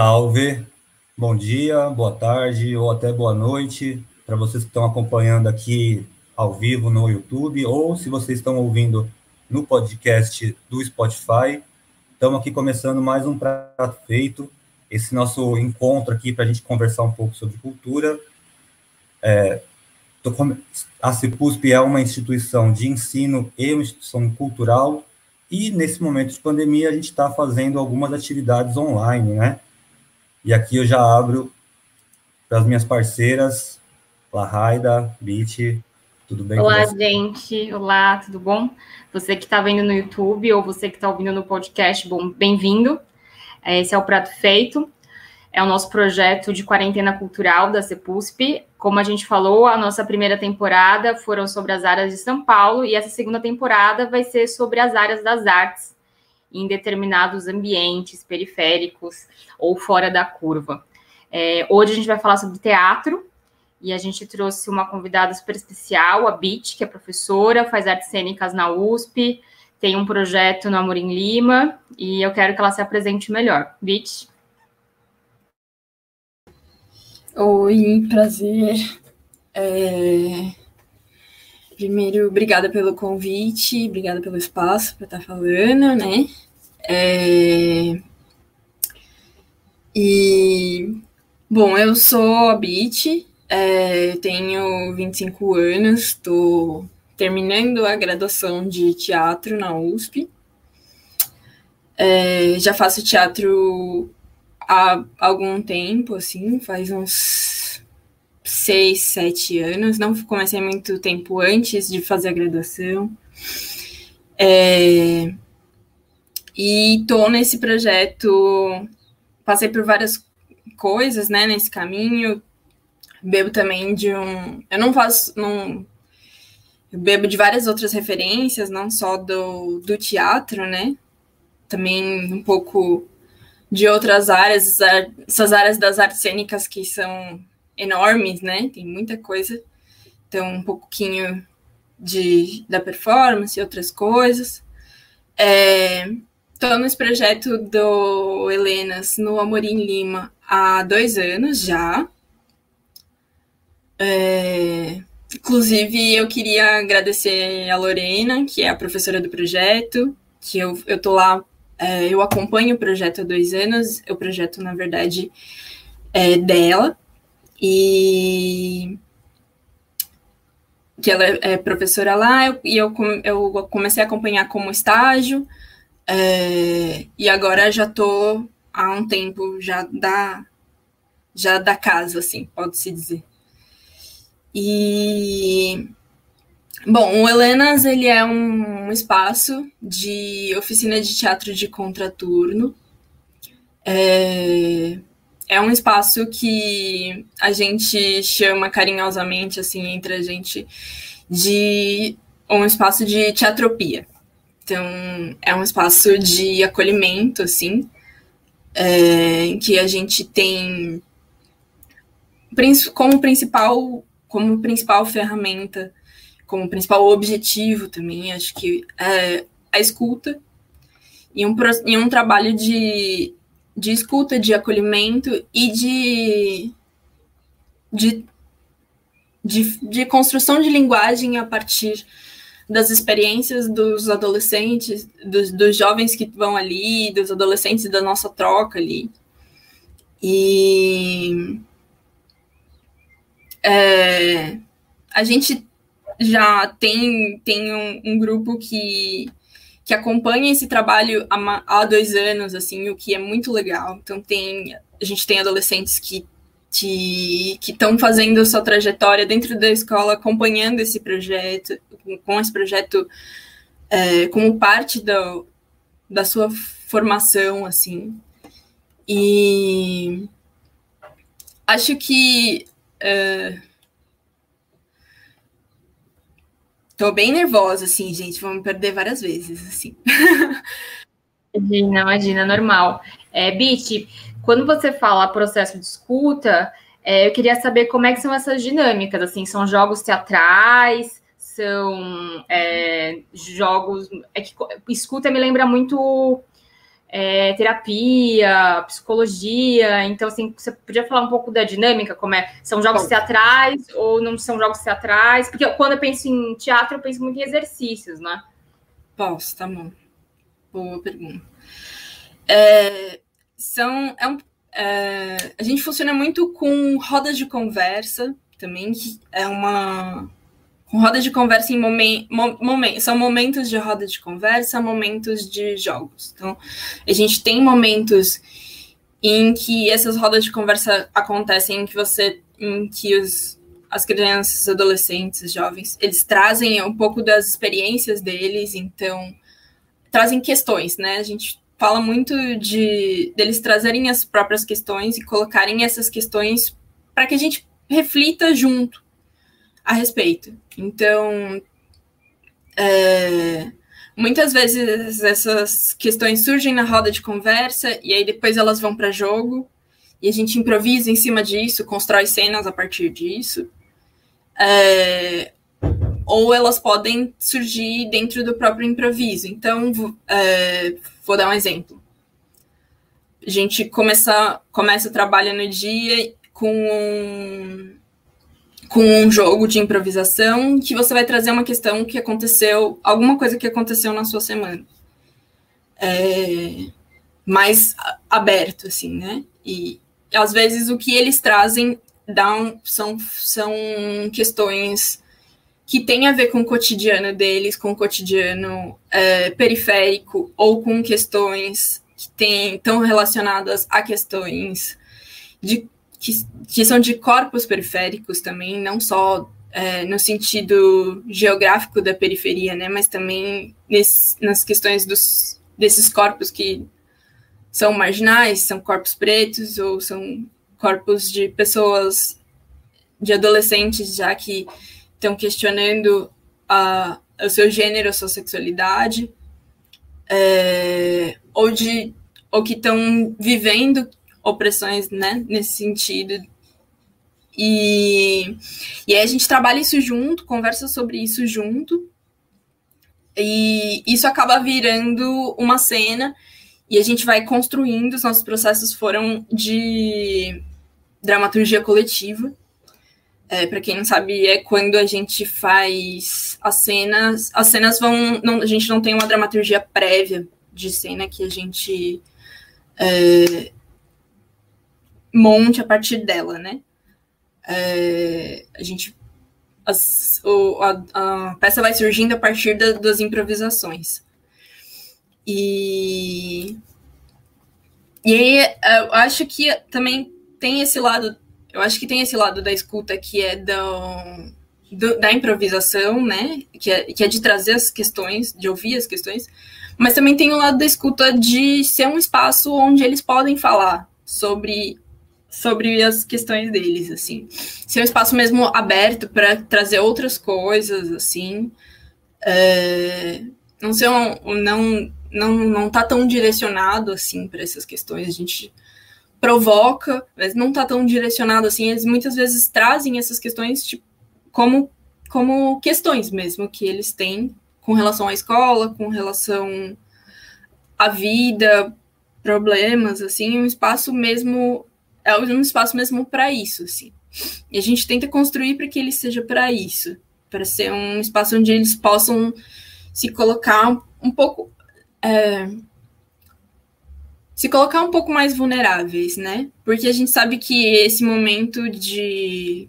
Salve, bom dia, boa tarde ou até boa noite para vocês que estão acompanhando aqui ao vivo no YouTube ou se vocês estão ouvindo no podcast do Spotify. Estamos aqui começando mais um Prato Feito, esse nosso encontro aqui para a gente conversar um pouco sobre cultura. É, a CEPUSP é uma instituição de ensino e uma instituição cultural, e nesse momento de pandemia a gente está fazendo algumas atividades online, né? E aqui eu já abro para as minhas parceiras, Lahaida, Bit, tudo bem? Olá, gente. Olá, tudo bom? Você que está vendo no YouTube ou você que está ouvindo no podcast, bom, bem-vindo. Esse é o Prato Feito. É o nosso projeto de quarentena cultural da CEPUSP. Como a gente falou, a nossa primeira temporada foram sobre as áreas de São Paulo e essa segunda temporada vai ser sobre as áreas das artes em determinados ambientes periféricos ou fora da curva. É, hoje a gente vai falar sobre teatro e a gente trouxe uma convidada super especial, a Bit, que é professora, faz artes cênicas na USP, tem um projeto no Amorim Lima e eu quero que ela se apresente melhor. Bit. Oi, prazer. É... Primeiro, obrigada pelo convite, obrigada pelo espaço para estar tá falando, né? É... E, bom, eu sou a Bit, é, tenho 25 anos, estou terminando a graduação de teatro na USP. É, já faço teatro há algum tempo, assim, faz uns seis, sete anos. Não comecei muito tempo antes de fazer a graduação. É, e estou nesse projeto, passei por várias coisas, né, nesse caminho. Bebo também de um, eu não faço, não, eu bebo de várias outras referências, não só do, do teatro, né? Também um pouco de outras áreas, essas áreas das artes cênicas que são enormes, né? Tem muita coisa. Então, um pouquinho de, da performance e outras coisas. Estou é, nesse projeto do Helenas no Amorim Lima há dois anos já. É, inclusive, eu queria agradecer a Lorena, que é a professora do projeto, que eu, tô lá é, eu acompanho o projeto há dois anos, o projeto, na verdade, é dela, e que ela é professora lá, e eu, eu comecei a acompanhar como estágio, é, e agora já estou há um tempo já da, já da casa, assim, pode-se dizer. E Bom, o Helenas ele é um espaço de oficina de teatro de contraturno. É, é um espaço que a gente chama carinhosamente, assim, entre a gente, de um espaço de teatropia. Então, é um espaço de acolhimento, assim, é, que a gente tem como principal, como principal ferramenta como principal objetivo também, acho que é a escuta e um, e um trabalho de, de escuta, de acolhimento e de, de, de, de construção de linguagem a partir das experiências dos adolescentes, dos, dos jovens que vão ali, dos adolescentes da nossa troca ali. E é, a gente já tem, tem um, um grupo que, que acompanha esse trabalho há, dois anos, assim, o que é muito legal. Então tem a gente tem adolescentes que que estão fazendo sua trajetória dentro da escola, acompanhando esse projeto, com esse projeto é, como parte da, da sua formação, assim. E acho que uh, Tô bem nervosa, assim, gente. Vamos perder várias vezes, assim. Imagina, imagina, normal. É, Bit, quando você fala processo de escuta, é, eu queria saber como é que são essas dinâmicas, assim, são jogos teatrais, são é, jogos... É que escuta me lembra muito é, terapia, psicologia. Então, assim, você podia falar um pouco da dinâmica, como é? São jogos Bom. teatrais ou não são jogos teatrais? Porque quando eu penso em teatro, eu penso muito em exercícios, né? Posso, tá bom. Boa pergunta. É, são, é um, é, a gente funciona muito com rodas de conversa também, que é uma roda de conversa em momento, momen, são momentos de roda de conversa, momentos de jogos. Então, a gente tem momentos em que essas rodas de conversa acontecem, em que você, em que os, as crianças, adolescentes, jovens, eles trazem um pouco das experiências deles, então trazem questões, né? A gente fala muito de deles trazerem as próprias questões e colocarem essas questões para que a gente reflita junto a respeito. Então, é, muitas vezes essas questões surgem na roda de conversa e aí depois elas vão para jogo e a gente improvisa em cima disso, constrói cenas a partir disso. É, ou elas podem surgir dentro do próprio improviso. Então, é, vou dar um exemplo. A gente começa, começa o trabalho no dia com um, com um jogo de improvisação que você vai trazer uma questão que aconteceu, alguma coisa que aconteceu na sua semana. É, mais aberto, assim, né? E às vezes o que eles trazem dão, são, são questões que têm a ver com o cotidiano deles, com o cotidiano é, periférico, ou com questões que estão relacionadas a questões de que, que são de corpos periféricos também, não só é, no sentido geográfico da periferia, né, mas também nesse, nas questões dos, desses corpos que são marginais, são corpos pretos ou são corpos de pessoas, de adolescentes já que estão questionando a, o seu gênero, a sua sexualidade, é, ou de ou que estão vivendo opressões, né, nesse sentido. E, e aí a gente trabalha isso junto, conversa sobre isso junto, e isso acaba virando uma cena, e a gente vai construindo, os nossos processos foram de dramaturgia coletiva. É, para quem não sabe, é quando a gente faz as cenas. As cenas vão. Não, a gente não tem uma dramaturgia prévia de cena que a gente é, monte a partir dela, né? É, a gente as, o, a, a, peça vai surgindo a partir da, das improvisações. E, e aí eu acho que também tem esse lado, eu acho que tem esse lado da escuta que é do, do, da improvisação, né? Que é, que é de trazer as questões, de ouvir as questões, mas também tem o lado da escuta de ser um espaço onde eles podem falar sobre sobre as questões deles, assim. Ser um espaço mesmo aberto para trazer outras coisas, assim. É, não um, não não não tá tão direcionado assim para essas questões. A gente provoca, mas não tá tão direcionado assim. Eles muitas vezes trazem essas questões tipo, como como questões mesmo que eles têm com relação à escola, com relação à vida, problemas, assim, um espaço mesmo é um espaço mesmo para isso, assim. E a gente tenta construir para que ele seja para isso, para ser um espaço onde eles possam se colocar um pouco. É, se colocar um pouco mais vulneráveis, né? Porque a gente sabe que esse momento de.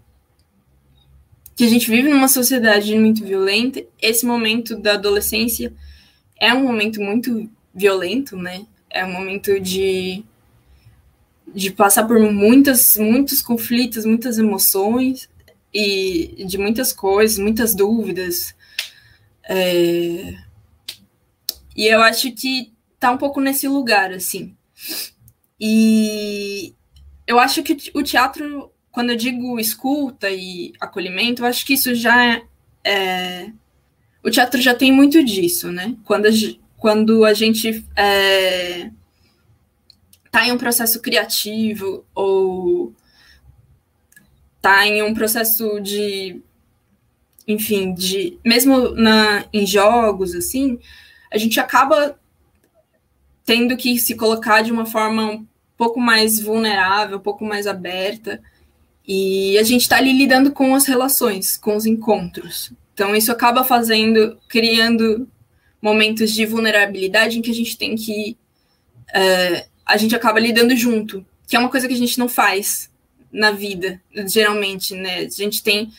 que a gente vive numa sociedade muito violenta, esse momento da adolescência é um momento muito violento, né? É um momento de de passar por muitas, muitos conflitos, muitas emoções e de muitas coisas, muitas dúvidas. É... E eu acho que tá um pouco nesse lugar, assim. E eu acho que o teatro, quando eu digo escuta e acolhimento, eu acho que isso já é. o teatro já tem muito disso, né? Quando a, quando a gente é, tá em um processo criativo ou tá em um processo de enfim, de mesmo na em jogos assim, a gente acaba tendo que se colocar de uma forma um pouco mais vulnerável, um pouco mais aberta. E a gente está ali lidando com as relações, com os encontros. Então, isso acaba fazendo, criando momentos de vulnerabilidade em que a gente tem que. Uh, a gente acaba lidando junto, que é uma coisa que a gente não faz na vida, geralmente, né? A gente tem,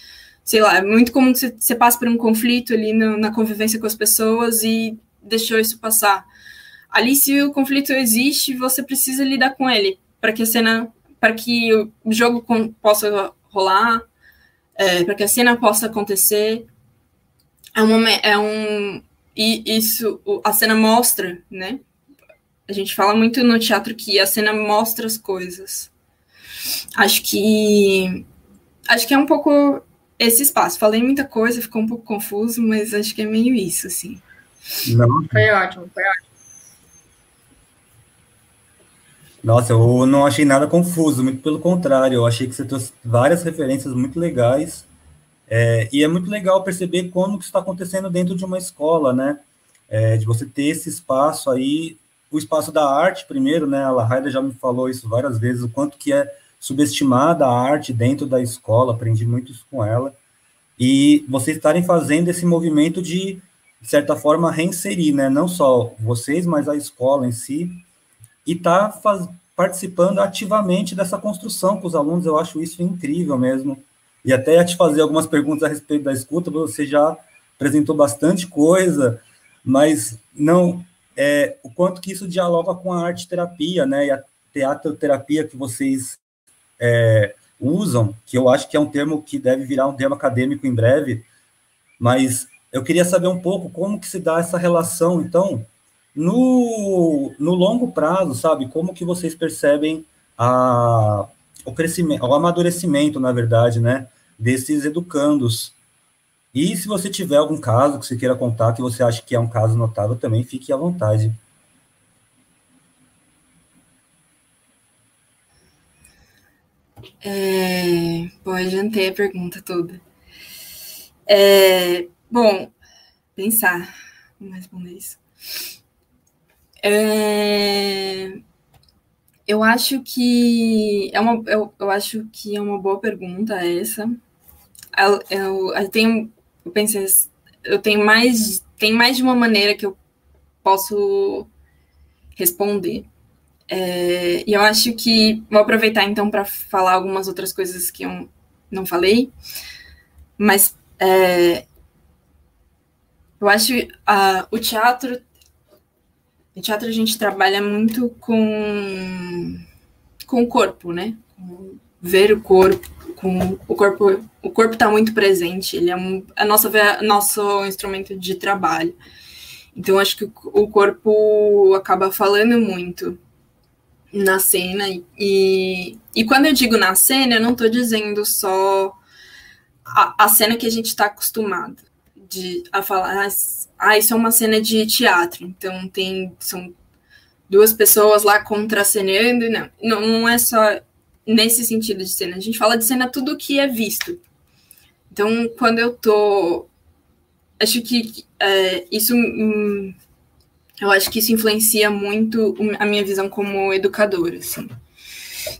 sei lá, é muito comum que você, passe por um conflito ali no, na convivência com as pessoas e deixou isso passar. Ali, se o conflito existe, você precisa lidar com ele para que a cena, para que o jogo possa rolar, é, para que a cena possa acontecer. É um, é um e isso a cena mostra, né? A gente fala muito no teatro que a cena mostra as coisas. Acho que acho que é um pouco esse espaço. Falei muita coisa, ficou um pouco confuso, mas acho que é meio isso, assim. Não. Foi ótimo, foi ótimo. Nossa, eu não achei nada confuso, muito pelo contrário, eu achei que você trouxe várias referências muito legais, é, e é muito legal perceber como que está acontecendo dentro de uma escola, né? É, de você ter esse espaço aí, o espaço da arte primeiro, né? A Lahaida já me falou isso várias vezes, o quanto que é subestimada a arte dentro da escola, aprendi muito isso com ela, e vocês estarem fazendo esse movimento de, de certa forma, reinserir, né? Não só vocês, mas a escola em si, e tá faz, participando ativamente dessa construção com os alunos, eu acho isso incrível mesmo. E até ia te fazer algumas perguntas a respeito da escuta, você já apresentou bastante coisa, mas não é, o quanto que isso dialoga com a arte terapia, né, e a teatroterapia que vocês é, usam, que eu acho que é um termo que deve virar um termo acadêmico em breve, mas eu queria saber um pouco como que se dá essa relação, então, no, no longo prazo, sabe? Como que vocês percebem a, o crescimento, o amadurecimento, na verdade, né? Desses educandos. E se você tiver algum caso que você queira contar, que você acha que é um caso notável, também fique à vontade. É... Bom, adiantei a pergunta toda. É... Bom, pensar. Vamos responder isso. É... Eu acho que é uma, eu, eu acho que é uma boa pergunta essa. Eu, eu, eu tenho, eu pensei, eu tenho mais, tem mais de uma maneira que eu posso responder. É, e eu acho que vou aproveitar então para falar algumas outras coisas que eu não falei, mas é, eu acho uh, o teatro no teatro a gente trabalha muito com, com o corpo, né? Com ver o corpo, com o corpo, o corpo está muito presente, ele é um, a nossa nosso instrumento de trabalho. Então acho que o corpo acaba falando muito na cena e, e quando eu digo na cena, eu não estou dizendo só a, a cena que a gente está acostumado de a falar, ah, isso é uma cena de teatro, então tem são duas pessoas lá contracenando, não, não é só nesse sentido de cena, a gente fala de cena tudo que é visto. Então, quando eu tô, acho que é, isso, hum, eu acho que isso influencia muito a minha visão como educadora, assim.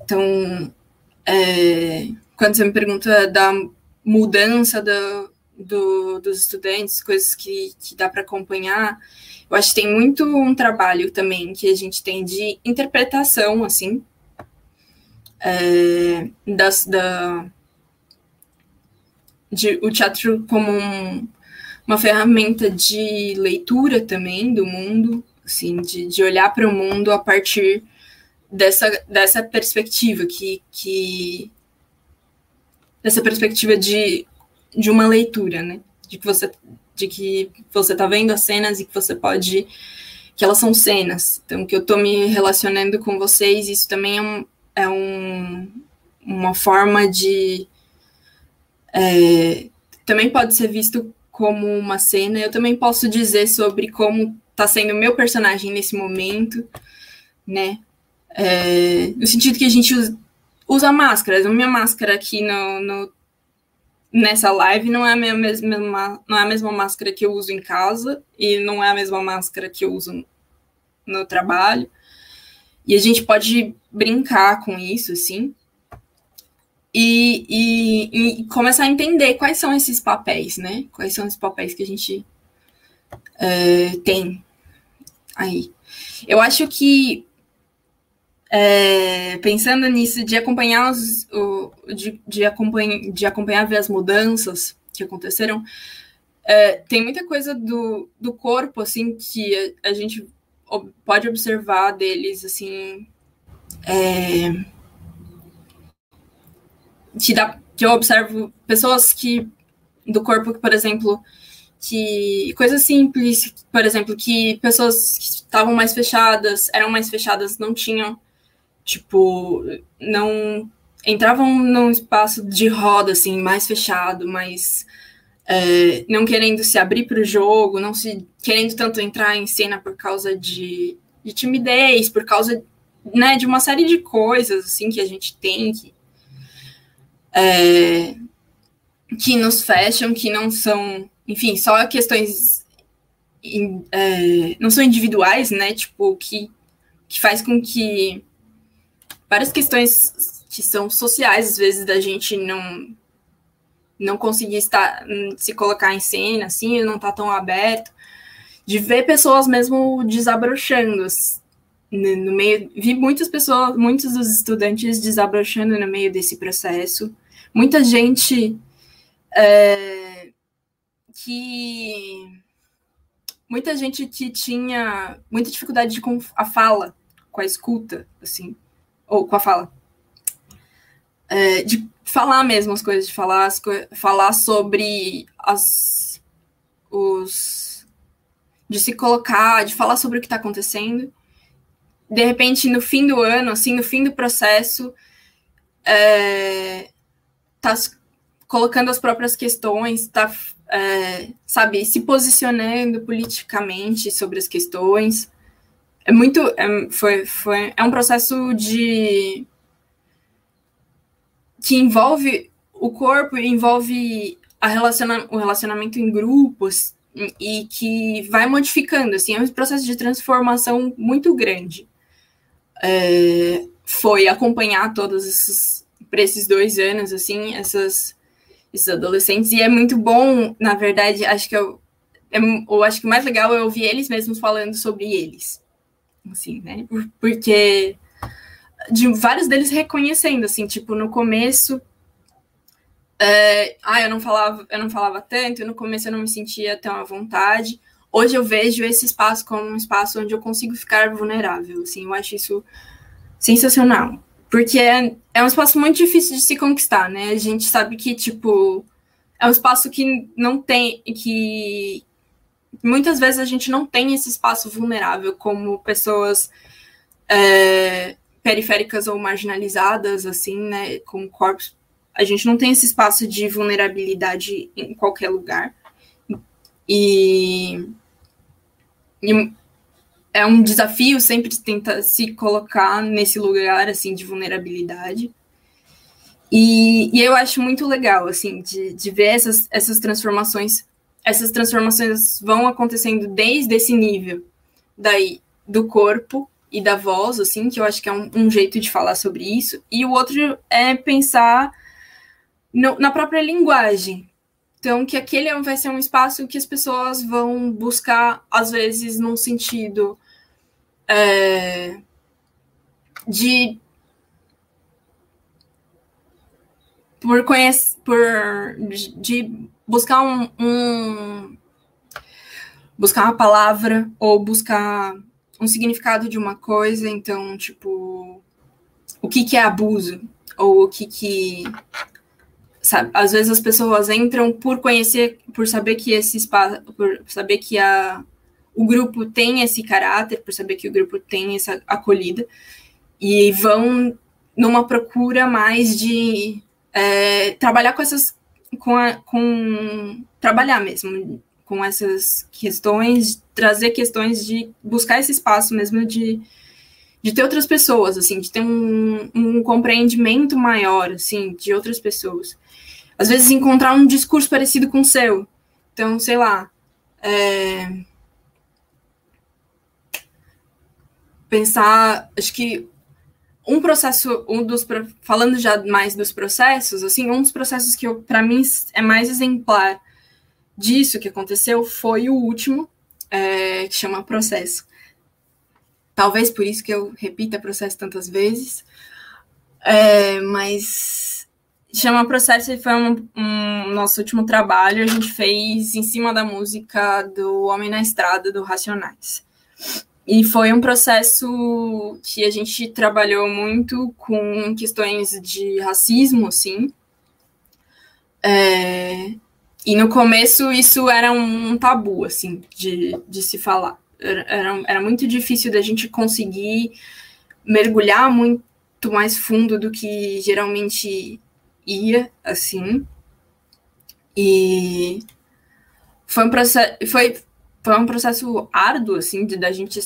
Então, é, quando você me pergunta da mudança da, do, dos estudantes, coisas que, que dá para acompanhar. Eu acho que tem muito um trabalho também que a gente tem de interpretação, assim, é, das, da, de, o teatro como um, uma ferramenta de leitura também do mundo, assim, de, de olhar para o mundo a partir dessa, dessa perspectiva que, que dessa perspectiva de de uma leitura, né? De que você de que você tá vendo as cenas e que você pode que elas são cenas. Então que eu tô me relacionando com vocês, isso também é, um, é um, uma forma de é, também pode ser visto como uma cena. Eu também posso dizer sobre como tá sendo o meu personagem nesse momento, né? É, no sentido que a gente usa, usa máscaras. A minha máscara aqui no, no nessa live não é a minha mesma não é a mesma máscara que eu uso em casa e não é a mesma máscara que eu uso no trabalho. E a gente pode brincar com isso, assim, e, e, e, começar a entender quais são esses papéis, né? Quais são os papéis que a gente é, tem aí. Eu acho que é, pensando nisso de acompanhar os, o, de, de, acompanhar, de acompanhar ver as mudanças que aconteceram, é, tem muita coisa do, do corpo assim que a, a gente pode observar deles assim é, que, dá, que eu observo pessoas que do corpo, por exemplo, que coisas simples, por exemplo, que pessoas que estavam mais fechadas, eram mais fechadas, não tinham, tipo, não entravam num espaço de roda, assim, mais fechado, mais é, não querendo se abrir para o jogo, não se querendo tanto entrar em cena por causa de, de timidez, por causa né, de uma série de coisas assim que a gente tem que é, que nos fecham, que não são, enfim, só questões é, não são individuais, né? Tipo, que, que faz com que várias questões que são sociais, às vezes, da gente não não conseguir estar se colocar em cena, assim, não tá tão aberto, de ver pessoas mesmo desabrochando no meio, vi muitas pessoas, muitos dos estudantes desabrochando no meio desse processo, muita gente é, que muita gente que tinha muita dificuldade com a fala, com a escuta, assim, ou com a fala, é, de falar mesmo as coisas, de falar, as co falar sobre as, os, de se colocar, de falar sobre o que está acontecendo. De repente, no fim do ano, assim, no fim do processo, é, tá colocando as próprias questões, tá, é, sabe, se posicionando politicamente sobre as questões. É muito, é, foi, foi, é um processo de que envolve o corpo, envolve a relaciona, o relacionamento em grupos e que vai modificando, assim, é um processo de transformação muito grande. É, foi acompanhar todos esses para esses dois anos, assim, essas, esses adolescentes. E é muito bom, na verdade, acho que eu, é, eu acho que o mais legal é ouvir eles mesmos falando sobre eles. Assim, né? Porque de vários deles reconhecendo, assim, tipo, no começo. É, ah, eu não falava, eu não falava tanto, no começo eu não me sentia tão à vontade. Hoje eu vejo esse espaço como um espaço onde eu consigo ficar vulnerável, assim, eu acho isso sensacional. Porque é, é um espaço muito difícil de se conquistar, né? A gente sabe que, tipo, é um espaço que não tem. que muitas vezes a gente não tem esse espaço vulnerável como pessoas é, periféricas ou marginalizadas, assim, né? Como corpos. A gente não tem esse espaço de vulnerabilidade em qualquer lugar. E, e é um desafio sempre tentar se colocar nesse lugar assim de vulnerabilidade. E, e eu acho muito legal assim de, de ver essas, essas transformações. Essas transformações vão acontecendo desde esse nível daí do corpo e da voz, assim, que eu acho que é um, um jeito de falar sobre isso. E o outro é pensar no, na própria linguagem, então, que aquele vai ser um espaço que as pessoas vão buscar, às vezes, num sentido é, de. Por conhecer. Por, de buscar um, um. Buscar uma palavra ou buscar um significado de uma coisa. Então, tipo. O que, que é abuso? Ou o que, que sabe, às vezes as pessoas entram por conhecer, por saber que esse espaço, por saber que a, o grupo tem esse caráter, por saber que o grupo tem essa acolhida, e vão numa procura mais de é, trabalhar com essas, com, a, com trabalhar mesmo com essas questões, trazer questões de buscar esse espaço mesmo de de ter outras pessoas, assim, de ter um, um compreendimento maior, assim, de outras pessoas às vezes encontrar um discurso parecido com o seu. Então, sei lá. É... pensar, acho que um processo, um dos falando já mais dos processos, assim, um dos processos que para mim é mais exemplar disso que aconteceu foi o último, é, que chama processo. Talvez por isso que eu repita processo tantas vezes, é, mas chama processo e foi um, um, nosso último trabalho. A gente fez em cima da música do Homem na Estrada do Racionais. E foi um processo que a gente trabalhou muito com questões de racismo, assim. É, e no começo isso era um tabu, assim, de, de se falar. Era, era muito difícil da gente conseguir mergulhar muito mais fundo do que geralmente ia, assim. E foi um processo, foi, foi um processo árduo, assim, de, da gente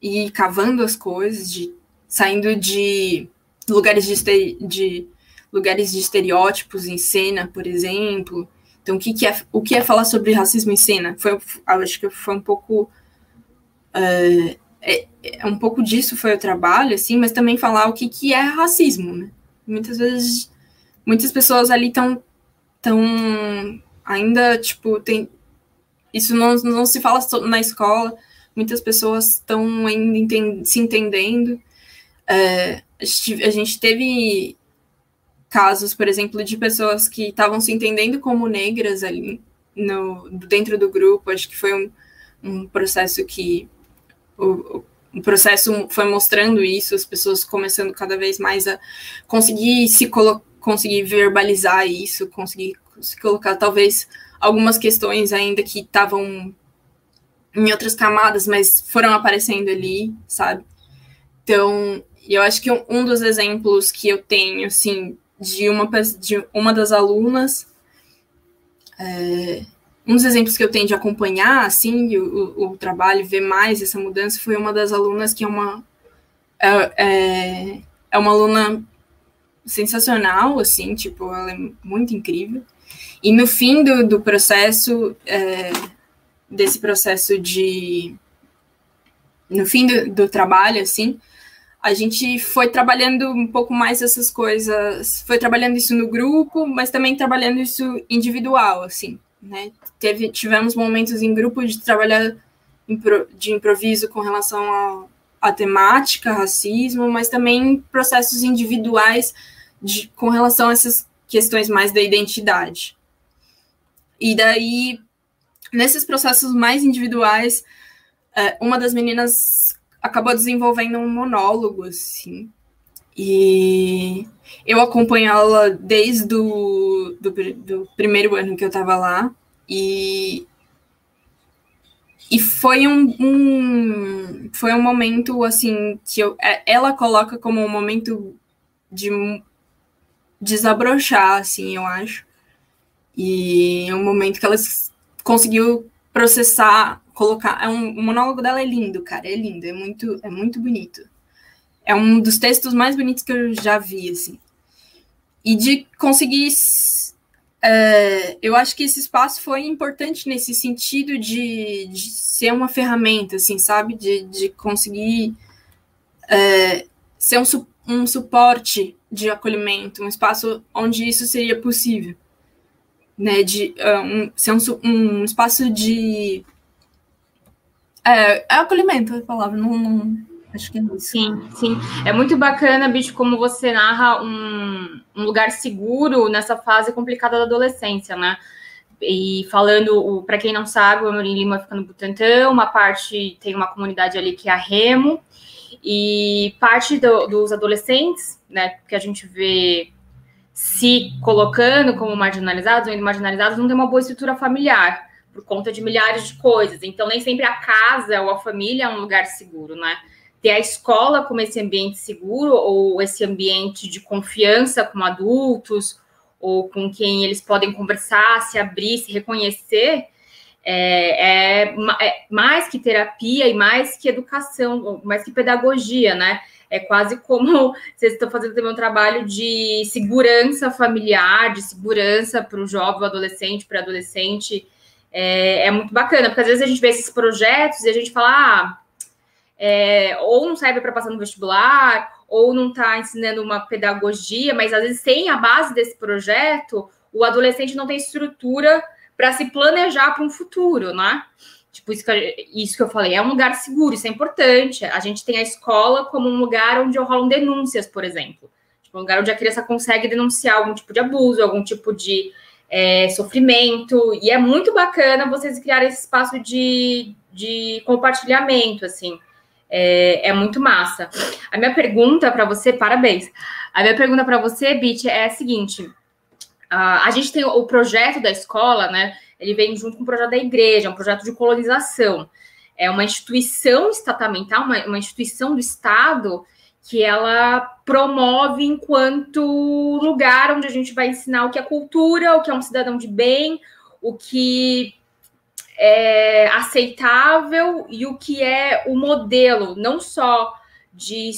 e cavando as coisas, de saindo de lugares de, de lugares de estereótipos em cena, por exemplo. Então, o que, que é o que é falar sobre racismo em cena? Foi, acho que foi um pouco uh, é, um pouco disso foi o trabalho, assim, mas também falar o que, que é racismo, né? Muitas vezes, muitas pessoas ali estão tão ainda tipo tem isso não, não se fala na escola muitas pessoas estão ainda se entendendo. É, a gente teve casos, por exemplo, de pessoas que estavam se entendendo como negras ali no, dentro do grupo. Acho que foi um, um processo que o, o processo foi mostrando isso, as pessoas começando cada vez mais a conseguir se conseguir verbalizar isso, conseguir se colocar talvez algumas questões ainda que estavam em outras camadas, mas foram aparecendo ali, sabe? Então, eu acho que um dos exemplos que eu tenho, assim, de uma, de uma das alunas, é, um dos exemplos que eu tenho de acompanhar, assim, o, o, trabalho, ver mais essa mudança, foi uma das alunas que é uma, é, é, é uma aluna sensacional, assim, tipo, ela é muito incrível. E no fim do, do processo, é, desse processo de. No fim do, do trabalho, assim, a gente foi trabalhando um pouco mais essas coisas, foi trabalhando isso no grupo, mas também trabalhando isso individual, assim, né? Teve, tivemos momentos em grupo de trabalhar de improviso com relação à temática, racismo, mas também processos individuais de, com relação a essas questões mais da identidade. E daí nesses processos mais individuais, é, uma das meninas acabou desenvolvendo um monólogo, assim. E eu acompanho ela desde o do, do primeiro ano que eu estava lá. E, e foi um, um, foi um momento, assim, que eu, é, ela coloca como um momento de desabrochar, assim, eu acho. E é um momento que elas conseguiu processar, colocar. É um, o monólogo dela é lindo, cara, é lindo, é muito, é muito bonito. É um dos textos mais bonitos que eu já vi, assim. E de conseguir. É, eu acho que esse espaço foi importante nesse sentido de, de ser uma ferramenta, assim, sabe? De, de conseguir é, ser um, um suporte de acolhimento, um espaço onde isso seria possível né, de uh, um, ser um, um, espaço de é, é acolhimento a palavra, não, não, acho que é isso. Sim, sim. É muito bacana, bicho, como você narra um, um lugar seguro nessa fase complicada da adolescência, né? E falando, para quem não sabe, o Amorim Lima fica no Butantã, uma parte tem uma comunidade ali que é a Remo, e parte do, dos adolescentes, né, que a gente vê se colocando como marginalizados ou marginalizados, não tem uma boa estrutura familiar, por conta de milhares de coisas. Então, nem sempre a casa ou a família é um lugar seguro, né? Ter a escola como esse ambiente seguro ou esse ambiente de confiança com adultos ou com quem eles podem conversar, se abrir, se reconhecer, é, é, é mais que terapia e mais que educação, mais que pedagogia, né? É quase como vocês estão fazendo também um trabalho de segurança familiar, de segurança para o jovem, adolescente, para adolescente. É, é, muito bacana, porque às vezes a gente vê esses projetos e a gente fala, ah, é, ou não serve para passar no vestibular, ou não está ensinando uma pedagogia, mas às vezes tem a base desse projeto, o adolescente não tem estrutura para se planejar para um futuro, né? Tipo, isso que, isso que eu falei, é um lugar seguro, isso é importante. A gente tem a escola como um lugar onde rolam denúncias, por exemplo. Tipo, um lugar onde a criança consegue denunciar algum tipo de abuso, algum tipo de é, sofrimento. E é muito bacana vocês criarem esse espaço de, de compartilhamento, assim. É, é muito massa. A minha pergunta para você, parabéns. A minha pergunta para você, Bit, é a seguinte: a gente tem o projeto da escola, né? Ele vem junto com o projeto da igreja, um projeto de colonização. É uma instituição estamental, uma, uma instituição do Estado que ela promove enquanto lugar onde a gente vai ensinar o que é cultura, o que é um cidadão de bem, o que é aceitável e o que é o modelo, não só de,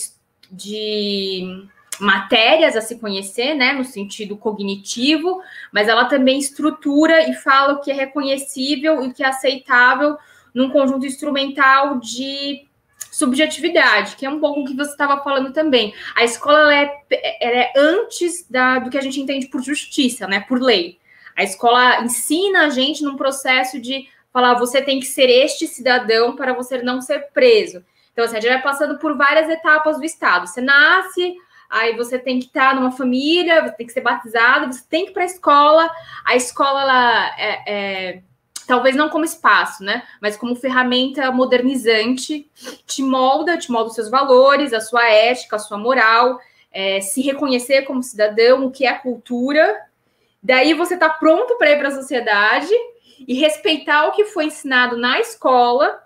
de matérias a se conhecer, né, no sentido cognitivo, mas ela também estrutura e fala o que é reconhecível e o que é aceitável num conjunto instrumental de subjetividade, que é um pouco o que você estava falando também. A escola é, é antes da, do que a gente entende por justiça, né, por lei. A escola ensina a gente num processo de falar, você tem que ser este cidadão para você não ser preso. Então, assim, a gente vai passando por várias etapas do Estado. Você nasce, aí você tem que estar numa família, você tem que ser batizado, você tem que ir para a escola. A escola, ela é, é, talvez não como espaço, né? Mas como ferramenta modernizante, te molda, te molda os seus valores, a sua ética, a sua moral, é, se reconhecer como cidadão, o que é cultura. Daí você está pronto para ir para a sociedade e respeitar o que foi ensinado na escola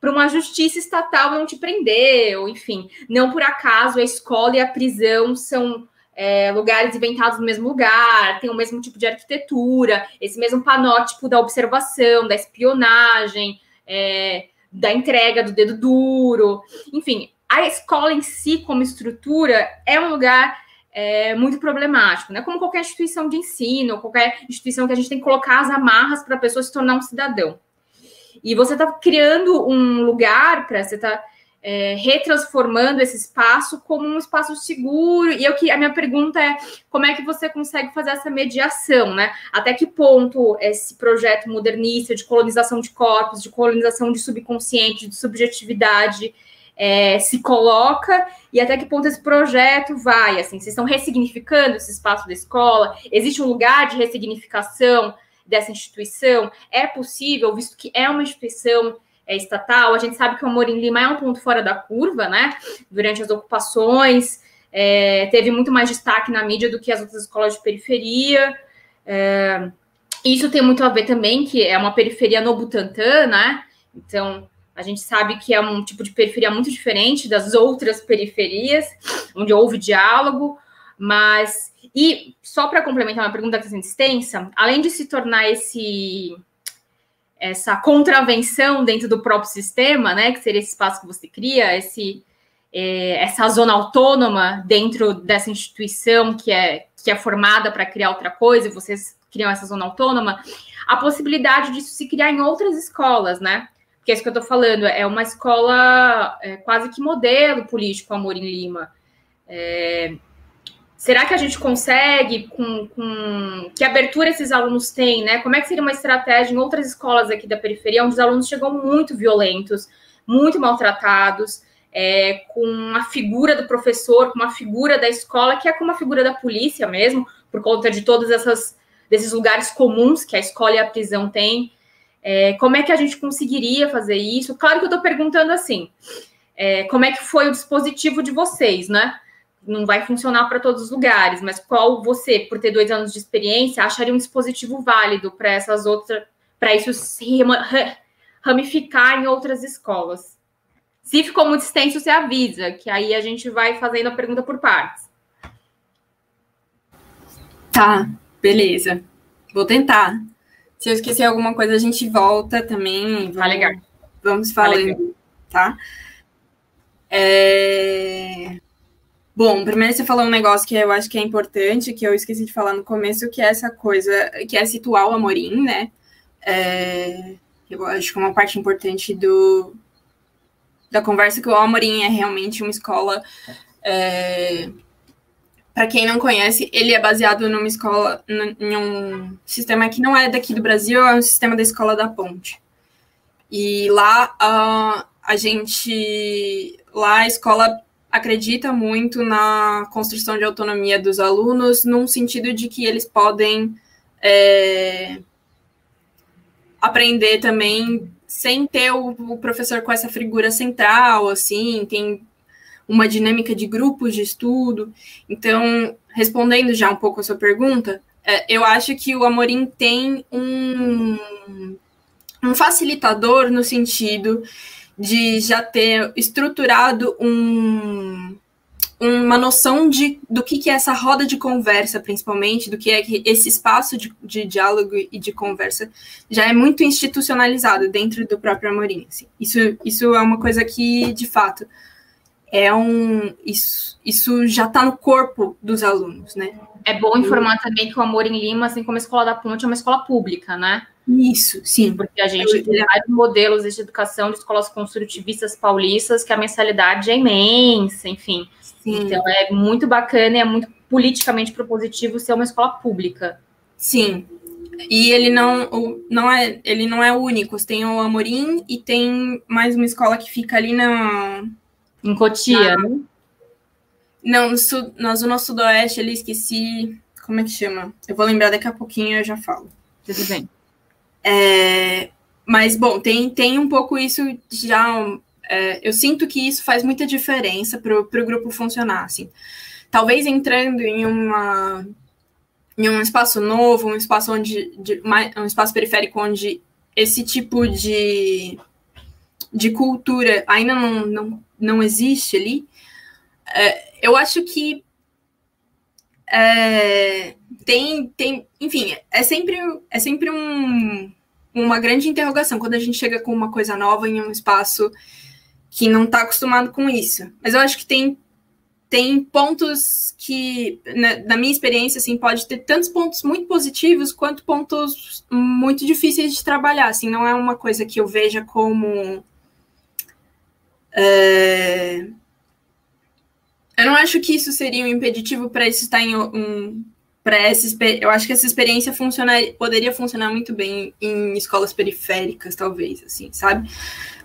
para uma justiça estatal não te prender, ou enfim, não por acaso a escola e a prisão são é, lugares inventados no mesmo lugar, tem o mesmo tipo de arquitetura, esse mesmo panótipo da observação, da espionagem, é, da entrega do dedo duro, enfim, a escola em si, como estrutura, é um lugar é, muito problemático, né? Como qualquer instituição de ensino, qualquer instituição que a gente tem que colocar as amarras para a pessoa se tornar um cidadão. E você está criando um lugar para você estar tá, é, retransformando esse espaço como um espaço seguro. E eu que a minha pergunta é como é que você consegue fazer essa mediação, né? Até que ponto esse projeto modernista de colonização de corpos, de colonização de subconsciente, de subjetividade é, se coloca e até que ponto esse projeto vai, assim, vocês estão ressignificando esse espaço da escola? Existe um lugar de ressignificação dessa instituição? É possível, visto que é uma instituição é, estatal, a gente sabe que o Amorim Lima é um ponto fora da curva, né? Durante as ocupações, é, teve muito mais destaque na mídia do que as outras escolas de periferia. É, isso tem muito a ver também, que é uma periferia no Butantã, né? Então, a gente sabe que é um tipo de periferia muito diferente das outras periferias, onde houve diálogo, mas. E só para complementar uma pergunta que está extensa, além de se tornar esse essa contravenção dentro do próprio sistema, né, que seria esse espaço que você cria, esse, é, essa zona autônoma dentro dessa instituição que é, que é formada para criar outra coisa, e vocês criam essa zona autônoma, a possibilidade disso se criar em outras escolas, né? Que é isso que eu estou falando, é uma escola é, quase que modelo político, Amor em Lima. É, será que a gente consegue, com, com, que abertura esses alunos têm, né? Como é que seria uma estratégia em outras escolas aqui da periferia, onde os alunos chegam muito violentos, muito maltratados, é, com a figura do professor, com uma figura da escola, que é como a figura da polícia mesmo, por conta de todos essas, desses lugares comuns que a escola e a prisão têm. É, como é que a gente conseguiria fazer isso? Claro que eu estou perguntando assim, é, como é que foi o dispositivo de vocês, né? Não vai funcionar para todos os lugares, mas qual você, por ter dois anos de experiência, acharia um dispositivo válido para essas outras, para isso se ramificar em outras escolas? Se ficou muito extenso, você avisa, que aí a gente vai fazendo a pergunta por partes. Tá, beleza. Vou tentar. Se eu esquecer alguma coisa, a gente volta também. Vamos, ah, legal. Vamos falando, tá? É... Bom, primeiro você falou um negócio que eu acho que é importante, que eu esqueci de falar no começo, que é essa coisa, que é situar o Amorim, né? É... Eu acho que é uma parte importante do, da conversa que o Amorim é realmente uma escola. É, para quem não conhece, ele é baseado numa escola, em um sistema que não é daqui do Brasil, é um sistema da Escola da Ponte. E lá uh, a gente, lá a escola acredita muito na construção de autonomia dos alunos, num sentido de que eles podem é, aprender também sem ter o, o, professor com essa figura central, assim, tem uma dinâmica de grupos de estudo. Então, respondendo já um pouco a sua pergunta, é, eu acho que o Amorim tem um, um facilitador no sentido de já ter estruturado um, uma noção de, do que, que é essa roda de conversa, principalmente, do que é que esse espaço de, de diálogo e de conversa já é muito institucionalizado dentro do próprio Amorim. Assim. Isso, isso é uma coisa que, de fato, é um. Isso, isso já está no corpo dos alunos, né? É bom informar também que o Amor em Lima, assim como a Escola da Ponte, é uma escola pública, né? Isso, sim. Porque a gente tem vários modelos de educação de escolas construtivistas paulistas que a mensalidade é imensa, enfim. Sim. Então é muito bacana e é muito politicamente propositivo ser uma escola pública. Sim. E ele não, não é, ele não é o único. Tem o Amorim e tem mais uma escola que fica ali na em Cotia, né? Não, no sul, na zona sudoeste, ali esqueci como é que chama. Eu vou lembrar daqui a pouquinho eu já falo. Tudo bem. É, mas, bom, tem, tem um pouco isso já. É, eu sinto que isso faz muita diferença para o grupo funcionar. Assim. Talvez entrando em uma em um espaço novo, um espaço onde de, um espaço periférico onde esse tipo de, de cultura ainda não, não, não existe ali, é, eu acho que é, tem, tem, enfim, é sempre, é sempre um, uma grande interrogação quando a gente chega com uma coisa nova em um espaço que não está acostumado com isso. Mas eu acho que tem, tem pontos que, na, na, minha experiência, assim, pode ter tantos pontos muito positivos quanto pontos muito difíceis de trabalhar. Assim, não é uma coisa que eu veja como é, eu não acho que isso seria um impeditivo para isso estar em um. Para essa, eu acho que essa experiência funcionar, poderia funcionar muito bem em escolas periféricas, talvez, assim, sabe?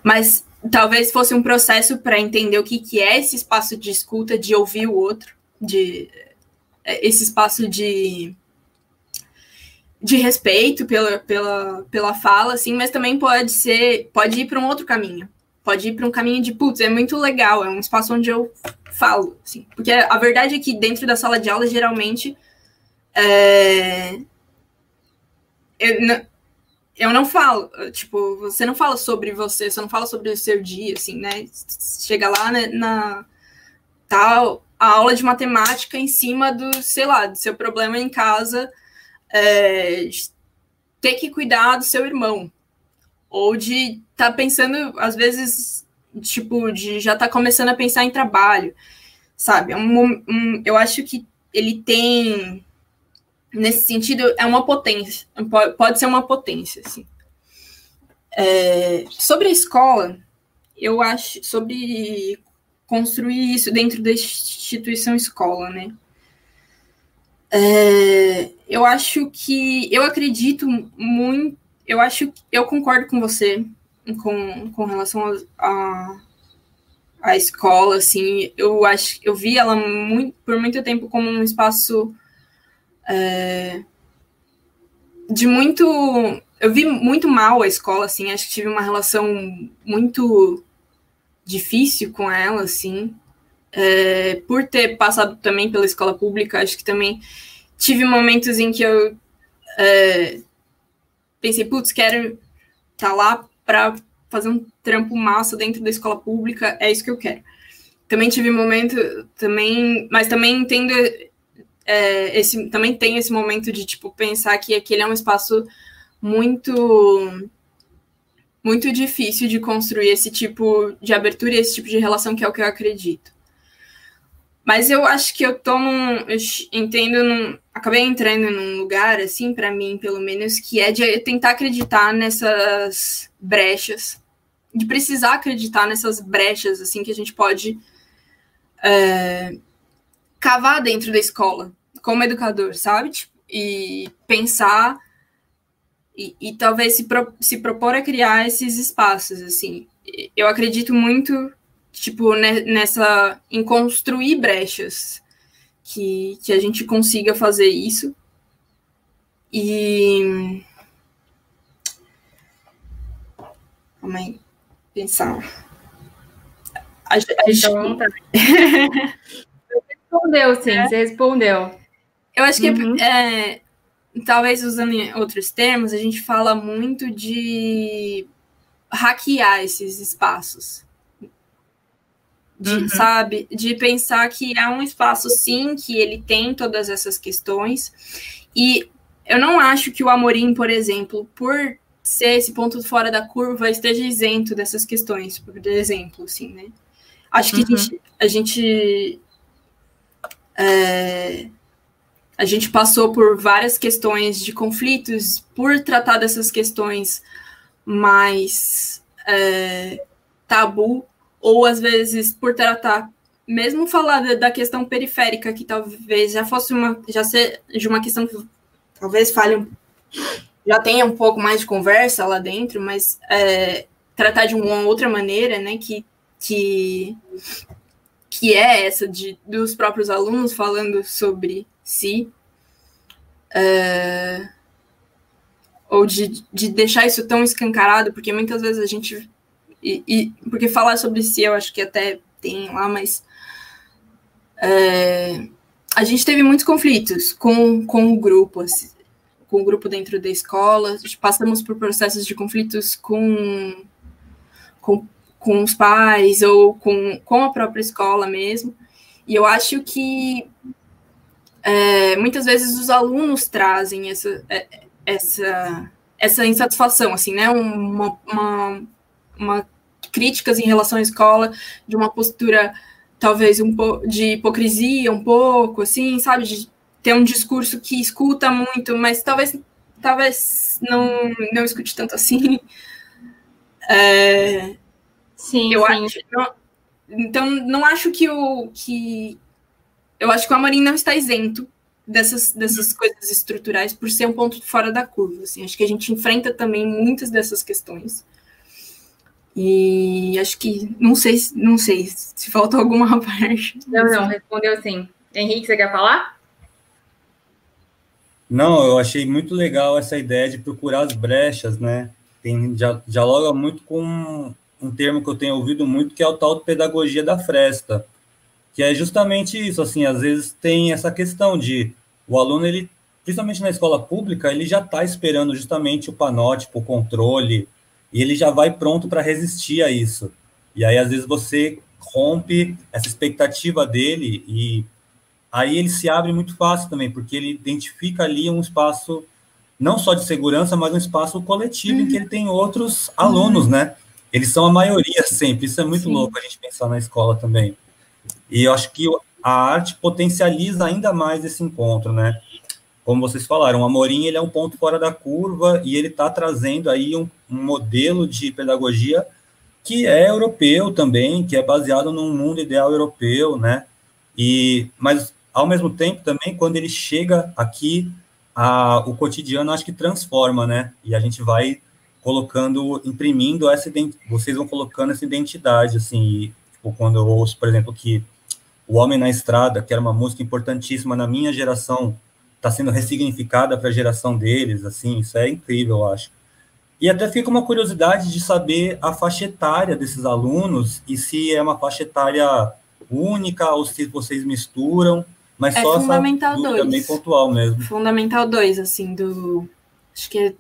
Mas talvez fosse um processo para entender o que, que é esse espaço de escuta, de ouvir o outro, de é, esse espaço de, de respeito pela, pela, pela fala, assim, mas também pode ser, pode ir para um outro caminho pode ir para um caminho de, putz, é muito legal, é um espaço onde eu falo, assim. Porque a verdade é que dentro da sala de aula, geralmente, é... eu, não, eu não falo, tipo, você não fala sobre você, você não fala sobre o seu dia, assim, né? Chega lá né, na tal a aula de matemática em cima do, sei lá, do seu problema em casa, é, ter que cuidar do seu irmão, ou de estar tá pensando, às vezes, tipo, de já estar tá começando a pensar em trabalho, sabe? É um, um, eu acho que ele tem, nesse sentido, é uma potência, pode ser uma potência, assim. É, sobre a escola, eu acho, sobre construir isso dentro da instituição escola, né? É, eu acho que eu acredito muito eu acho eu concordo com você com, com relação a, a escola, assim, eu acho eu vi ela muito, por muito tempo como um espaço é, de muito. Eu vi muito mal a escola, assim, acho que tive uma relação muito difícil com ela, assim, é, por ter passado também pela escola pública, acho que também tive momentos em que eu é, pensei, putz, quero estar tá lá para fazer um trampo massa dentro da escola pública, é isso que eu quero. Também tive momento, também, mas também entendo é, esse, também tem esse momento de tipo pensar que aquele é um espaço muito muito difícil de construir esse tipo de abertura e esse tipo de relação que é o que eu acredito. Mas eu acho que eu tô num. Eu entendo num. Acabei entrando num lugar, assim, para mim, pelo menos, que é de tentar acreditar nessas brechas, de precisar acreditar nessas brechas assim que a gente pode é, cavar dentro da escola como educador, sabe? Tipo, e pensar e, e talvez se, pro, se propor a criar esses espaços assim. Eu acredito muito tipo nessa em construir brechas que, que a gente consiga fazer isso e Calma aí. Pensar. A, a então, tá. você respondeu, sim, é. você respondeu. Eu acho que uhum. é, talvez usando outros termos, a gente fala muito de hackear esses espaços. De, uhum. Sabe? De pensar que é um espaço, sim, que ele tem todas essas questões. E eu não acho que o Amorim, por exemplo, por ser esse ponto fora da curva esteja isento dessas questões, por exemplo, assim, né? Acho que uhum. a gente, a gente, é, a gente passou por várias questões de conflitos por tratar dessas questões mais é, tabu, ou às vezes por tratar, mesmo falar da, questão periférica, que talvez já fosse uma, já seja uma questão que talvez fale já tenha um pouco mais de conversa lá dentro, mas é, tratar de uma outra maneira, né, que, que, que é essa de, dos próprios alunos falando sobre si, é, ou de, de deixar isso tão escancarado, porque muitas vezes a gente, e, e porque falar sobre si eu acho que até tem lá, mas é, a gente teve muitos conflitos com, com o grupo, assim, com o grupo dentro da escola, passamos por processos de conflitos com, com, com os pais ou com, com a própria escola mesmo. E eu acho que é, muitas vezes os alunos trazem essa, é, essa, essa insatisfação, assim, né? Uma, uma, uma críticas em relação à escola, de uma postura talvez um pouco de hipocrisia, um pouco, assim, sabe? De ter um discurso que escuta muito, mas talvez, talvez não, não escute tanto assim. É, sim, eu sim. Acho, não, então, não acho que o que. Eu acho que o Amorim não está isento dessas, dessas coisas estruturais por ser um ponto fora da curva. Assim. Acho que a gente enfrenta também muitas dessas questões. E acho que não sei, não sei se faltou alguma parte. Não, não, respondeu sim. Henrique, você quer falar? Não, eu achei muito legal essa ideia de procurar as brechas, né? Tem, já, dialoga muito com um termo que eu tenho ouvido muito, que é o tal de pedagogia da fresta, que é justamente isso, assim, às vezes tem essa questão de o aluno, ele, principalmente na escola pública, ele já está esperando justamente o panótipo, o controle, e ele já vai pronto para resistir a isso. E aí, às vezes, você rompe essa expectativa dele e aí ele se abre muito fácil também, porque ele identifica ali um espaço não só de segurança, mas um espaço coletivo uhum. em que ele tem outros alunos, uhum. né? Eles são a maioria sempre, isso é muito Sim. louco a gente pensar na escola também. E eu acho que a arte potencializa ainda mais esse encontro, né? Como vocês falaram, o Amorim ele é um ponto fora da curva e ele está trazendo aí um, um modelo de pedagogia que é europeu também, que é baseado num mundo ideal europeu, né? E mas ao mesmo tempo, também, quando ele chega aqui, a, o cotidiano acho que transforma, né? E a gente vai colocando, imprimindo essa vocês vão colocando essa identidade, assim, e, tipo, quando eu ouço, por exemplo, que O Homem na Estrada, que era uma música importantíssima na minha geração, está sendo ressignificada para a geração deles, assim, isso é incrível, eu acho. E até fica uma curiosidade de saber a faixa etária desses alunos e se é uma faixa etária única ou se vocês misturam. Mas é só Fundamental essa dúvida bem pontual mesmo. Fundamental 2, assim, do. Acho que é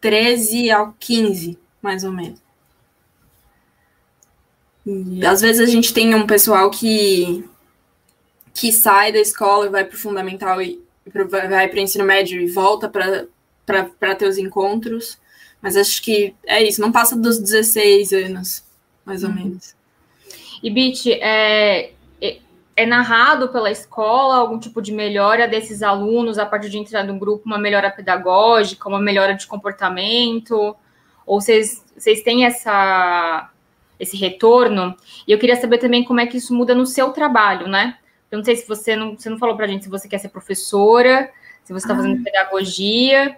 13 ao 15, mais ou menos. E às vezes a gente tem um pessoal que que sai da escola e vai para o fundamental e vai para o ensino médio e volta para ter os encontros. Mas acho que é isso, não passa dos 16 anos, mais ou uhum. menos. E, Bit, é, é narrado pela escola algum tipo de melhora desses alunos a partir de entrar no grupo, uma melhora pedagógica, uma melhora de comportamento? Ou vocês, vocês têm essa, esse retorno? E eu queria saber também como é que isso muda no seu trabalho, né? Eu não sei se você não, você não falou para a gente se você quer ser professora, se você está ah. fazendo pedagogia,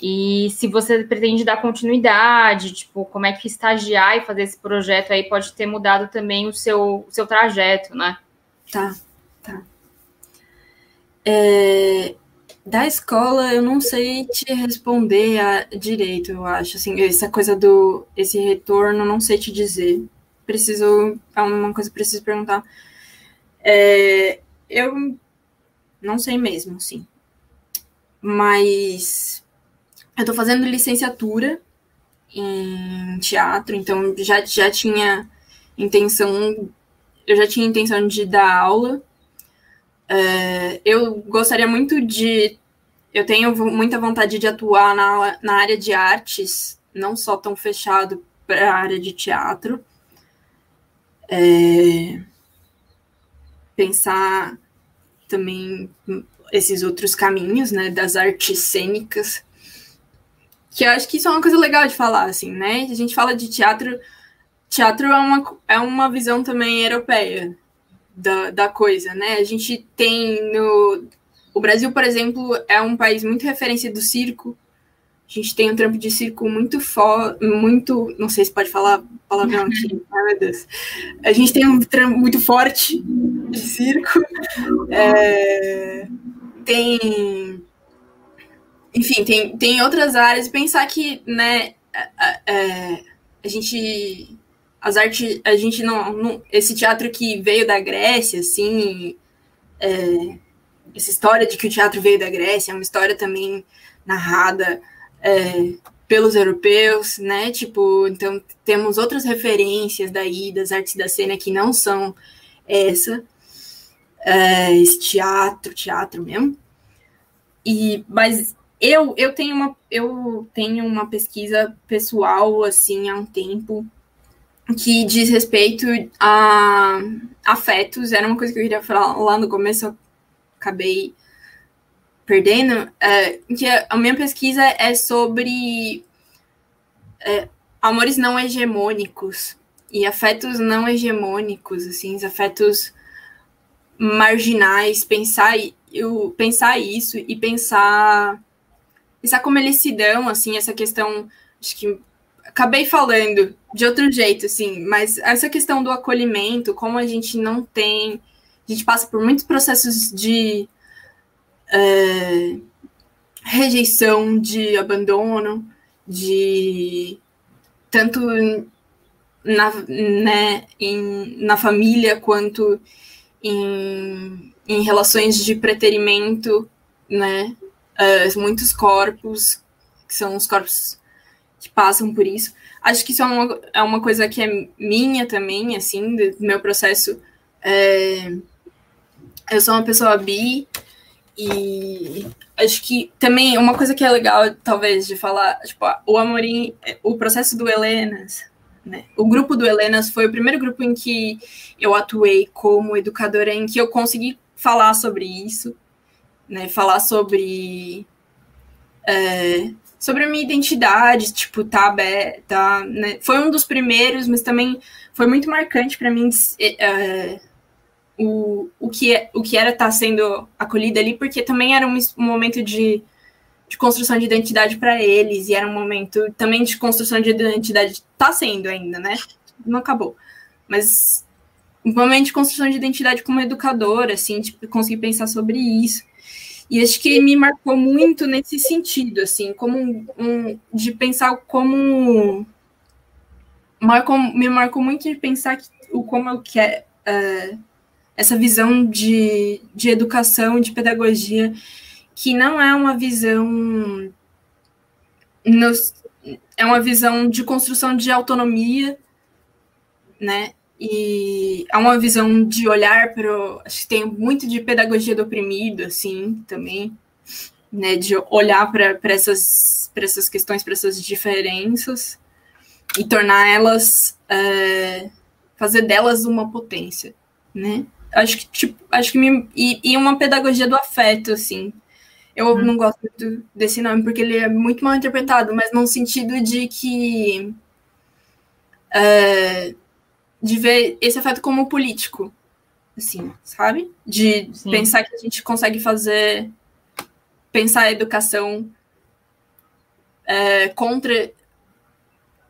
e se você pretende dar continuidade, tipo, como é que estagiar e fazer esse projeto aí pode ter mudado também o seu, o seu trajeto, né? Tá, tá. É, da escola, eu não sei te responder a, direito, eu acho. Assim, essa coisa do esse retorno, não sei te dizer. Preciso. É uma coisa que preciso perguntar. É, eu não sei mesmo, sim. Mas eu tô fazendo licenciatura em teatro, então já, já tinha intenção, eu já tinha intenção de dar aula. É, eu gostaria muito de. Eu tenho muita vontade de atuar na, na área de artes, não só tão fechado para a área de teatro. É, pensar também esses outros caminhos, né, das artes cênicas que eu acho que isso é uma coisa legal de falar, assim, né? A gente fala de teatro, teatro é uma, é uma visão também europeia da, da coisa, né? A gente tem no... O Brasil, por exemplo, é um país muito referência do circo, a gente tem um trampo de circo muito forte, muito. Não sei se pode falar palavrão aqui, meu Deus. A gente tem um trampo muito forte de circo. É, tem enfim, tem, tem outras áreas. Pensar que, né, a, a, a gente. As artes. A gente não, não, Esse teatro que veio da Grécia, assim. É, essa história de que o teatro veio da Grécia é uma história também narrada é, pelos europeus, né? Tipo, então temos outras referências daí das artes da cena que não são essa, é, esse teatro, teatro mesmo. E, mas eu, eu, tenho uma, eu tenho uma pesquisa pessoal, assim, há um tempo, que diz respeito a afetos. Era uma coisa que eu queria falar lá no começo, eu acabei perdendo. É, que a minha pesquisa é sobre é, amores não hegemônicos e afetos não hegemônicos, assim, os afetos marginais, pensar, eu, pensar isso e pensar pensar como eles se dão, assim, essa questão, acho que acabei falando de outro jeito, assim, mas essa questão do acolhimento, como a gente não tem, a gente passa por muitos processos de é, rejeição, de abandono, de tanto na, né, em, na família quanto em, em relações de preterimento, né, uh, muitos corpos, que são os corpos que passam por isso. Acho que isso é uma, é uma coisa que é minha também, assim, do meu processo. É, eu sou uma pessoa bi e acho que também uma coisa que é legal, talvez, de falar, tipo, o Amorim, o processo do Helenas, né? O grupo do Helenas foi o primeiro grupo em que eu atuei como educadora, em que eu consegui falar sobre isso, né, falar sobre é, sobre a minha identidade, tipo, tá aberta, né? Foi um dos primeiros, mas também foi muito marcante para mim é, o, o, que, é, o que era estar tá sendo acolhida ali, porque também era um, um momento de, de construção de identidade para eles, e era um momento também de construção de identidade, tá sendo ainda, né? Não acabou. Mas um momento de construção de identidade como educadora, assim, tipo, conseguir pensar sobre isso. E acho que me marcou muito nesse sentido, assim, como um, um de pensar como marcou, me marcou muito de pensar que, o como eu quero uh, essa visão de, de educação, de pedagogia, que não é uma visão nos, é uma visão de construção de autonomia, né? E há uma visão de olhar para. Acho que tem muito de pedagogia do oprimido, assim, também, né? De olhar para essas, essas questões, para essas diferenças e tornar elas. É, fazer delas uma potência, né? Acho que, tipo, acho que me, e, e uma pedagogia do afeto, assim. Eu hum. não gosto muito desse nome porque ele é muito mal interpretado, mas no sentido de que. É, de ver esse afeto como político, assim, sabe? De Sim. pensar que a gente consegue fazer. pensar a educação é, contra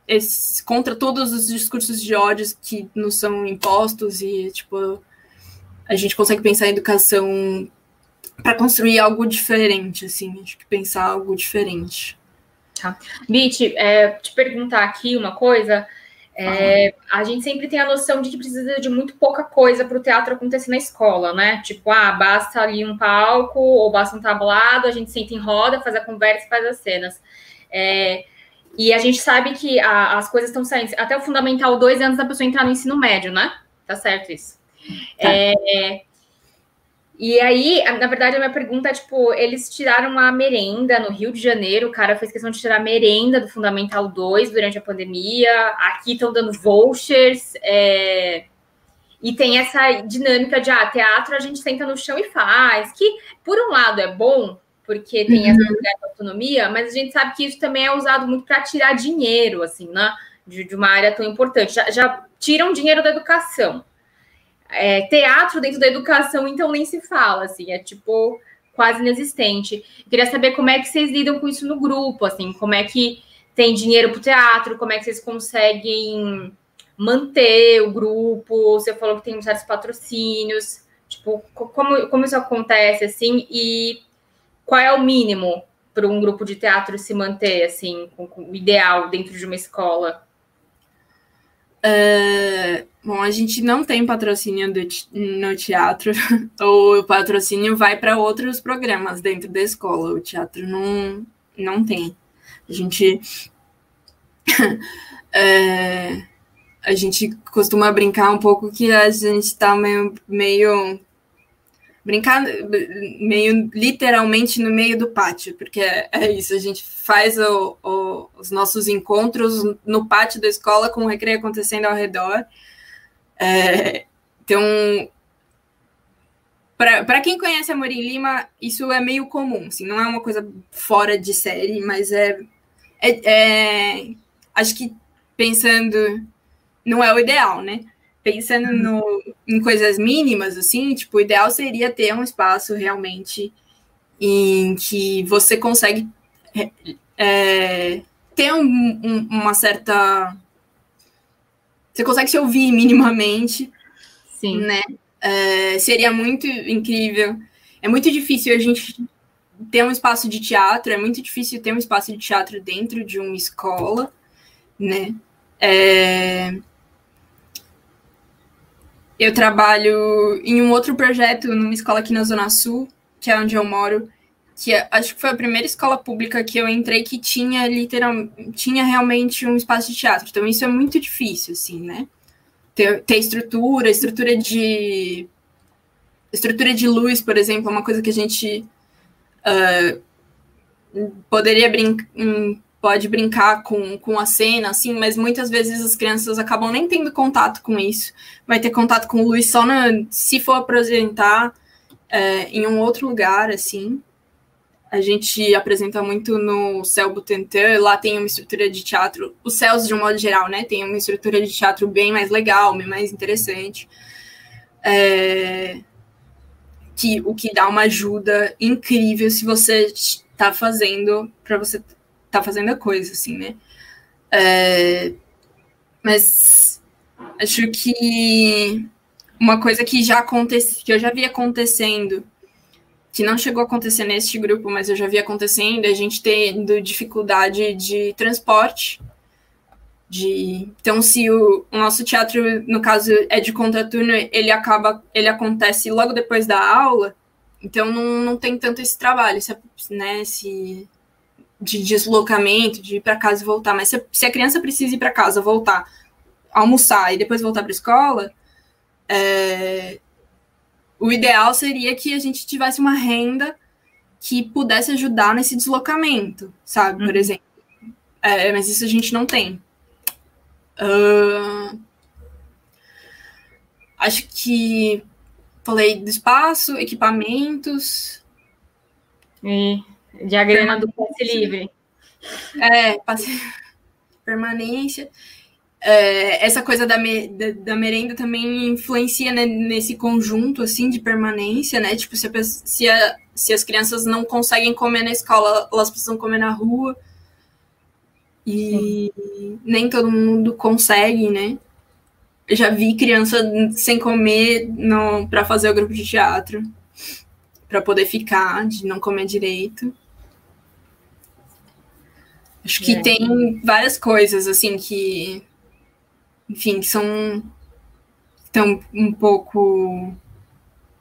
esse, contra todos os discursos de ódio que nos são impostos e tipo a gente consegue pensar em educação para construir algo diferente, assim, acho que pensar algo diferente. Tá. Bit, é, te perguntar aqui uma coisa. É, a gente sempre tem a noção de que precisa de muito pouca coisa para o teatro acontecer na escola, né? Tipo, ah, basta ali um palco ou basta um tablado, a gente senta em roda, faz a conversa e faz as cenas. É, e a gente sabe que a, as coisas estão saindo. Até o Fundamental, dois anos da pessoa entrar no ensino médio, né? Tá certo isso. Tá. É, e aí, na verdade, a minha pergunta é, tipo, eles tiraram uma merenda no Rio de Janeiro, o cara fez questão de tirar a merenda do Fundamental 2 durante a pandemia, aqui estão dando vouchers, é, e tem essa dinâmica de, ah, teatro a gente senta no chão e faz, que, por um lado, é bom, porque tem uhum. essa autonomia, mas a gente sabe que isso também é usado muito para tirar dinheiro, assim, né, de, de, uma área tão importante. Já, já tiram dinheiro da educação. É, teatro dentro da educação, então nem se fala, assim, é tipo quase inexistente. Eu queria saber como é que vocês lidam com isso no grupo, assim, como é que tem dinheiro para o teatro, como é que vocês conseguem manter o grupo, você falou que tem certos patrocínios, tipo, como, como isso acontece, assim, e qual é o mínimo para um grupo de teatro se manter, assim, com, com ideal dentro de uma escola? É, bom, a gente não tem patrocínio do, no teatro, o patrocínio vai para outros programas dentro da escola, o teatro não, não tem. A gente. é, a gente costuma brincar um pouco que a gente está meio, meio brincar meio literalmente no meio do pátio, porque é, é isso, a gente faz o, o, os nossos encontros no pátio da escola com o recreio acontecendo ao redor. É, então, para quem conhece a Morim Lima, isso é meio comum, assim, não é uma coisa fora de série, mas é, é, é acho que pensando, não é o ideal, né? pensando no, em coisas mínimas, assim, tipo, o ideal seria ter um espaço realmente em que você consegue é, é, ter um, um, uma certa. Você consegue se ouvir minimamente. Sim. Né? É, seria muito incrível. É muito difícil a gente ter um espaço de teatro, é muito difícil ter um espaço de teatro dentro de uma escola, né? É, eu trabalho em um outro projeto numa escola aqui na Zona Sul, que é onde eu moro, que é, acho que foi a primeira escola pública que eu entrei que tinha literal, tinha realmente um espaço de teatro. Então isso é muito difícil, assim, né? Ter, ter estrutura, estrutura de estrutura de luz, por exemplo, é uma coisa que a gente uh, poderia brincar pode brincar com, com a cena, assim, mas muitas vezes as crianças acabam nem tendo contato com isso. Vai ter contato com o Luiz só na, se for apresentar é, em um outro lugar, assim. A gente apresenta muito no Céu Butantan, lá tem uma estrutura de teatro, os céus de um modo geral, né? Tem uma estrutura de teatro bem mais legal, bem mais interessante. É, que, o que dá uma ajuda incrível se você está fazendo para você tá fazendo a coisa, assim, né? É, mas acho que uma coisa que já aconteceu, que eu já vi acontecendo, que não chegou a acontecer neste grupo, mas eu já vi acontecendo, é a gente tendo dificuldade de transporte. De... Então, se o, o nosso teatro, no caso, é de contraturno, ele acaba, ele acontece logo depois da aula, então não, não tem tanto esse trabalho, se, né? Se de deslocamento, de ir para casa e voltar. Mas se, se, a criança precisa ir para casa, voltar, almoçar e depois voltar para a escola, é, o ideal seria que a gente tivesse uma renda que pudesse ajudar nesse deslocamento, sabe? Por uhum. exemplo. É, mas isso a gente não tem. Uh, acho que falei do espaço, equipamentos E diagrama do passe livre. É, passe permanência. É, essa coisa da, me, da, da, merenda também influencia né, nesse conjunto assim de permanência, né? Tipo, se, a, se, a, se as crianças não conseguem comer na escola, elas precisam comer na rua. E Sim. nem todo mundo consegue, né? Eu já vi criança sem comer para fazer o grupo de teatro, para poder ficar, de não comer direito. Acho que é. tem várias coisas assim que, enfim, que são estão um pouco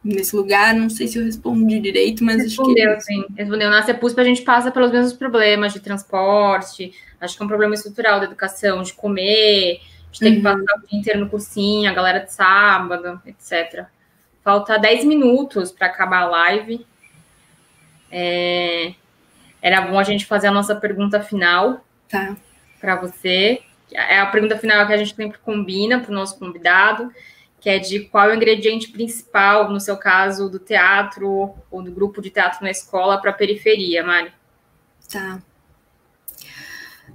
nesse lugar. Não sei se eu respondi direito, mas Respondeu, acho que. Sim, respondeu. Na CEPUSP a gente passa pelos mesmos problemas de transporte, acho que é um problema estrutural da educação, de comer, de ter uhum. que passar o dia inteiro no cursinho, a galera de sábado, etc. Falta 10 minutos para acabar a live. É... Era bom a gente fazer a nossa pergunta final tá. para você. É a pergunta final que a gente sempre combina para o nosso convidado, que é de qual é o ingrediente principal, no seu caso, do teatro ou do grupo de teatro na escola para a periferia, Mari. Tá.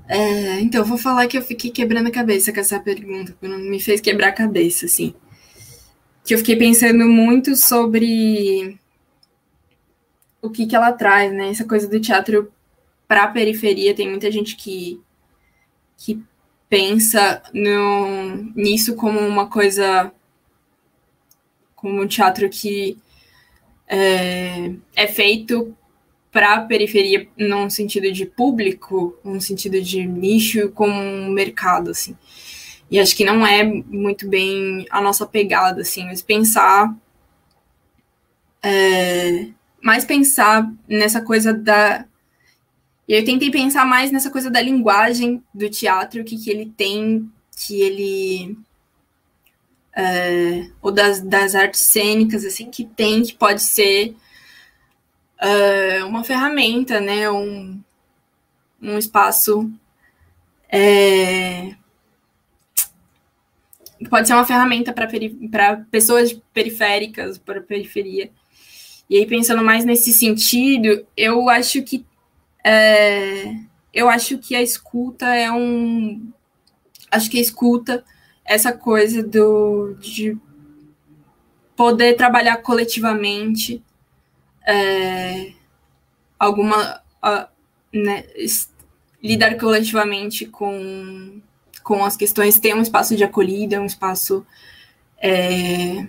É, então, eu vou falar que eu fiquei quebrando a cabeça com essa pergunta, me fez quebrar a cabeça, assim. Que eu fiquei pensando muito sobre o que, que ela traz, né? Essa coisa do teatro para a periferia, tem muita gente que, que pensa no, nisso como uma coisa, como um teatro que é, é feito para a periferia num sentido de público, num sentido de nicho, como um mercado, assim. E acho que não é muito bem a nossa pegada, assim, mas pensar. É, mais pensar nessa coisa da. Eu tentei pensar mais nessa coisa da linguagem do teatro, o que, que ele tem, que ele. É, ou das, das artes cênicas, assim, que tem, que pode ser uh, uma ferramenta, né? Um, um espaço. É, pode ser uma ferramenta para pessoas periféricas, para periferia. E aí, pensando mais nesse sentido, eu acho que é, eu acho que a escuta é um. Acho que a escuta, essa coisa do, de poder trabalhar coletivamente, é, alguma uh, né, lidar coletivamente com, com as questões, ter um espaço de acolhida, um espaço é,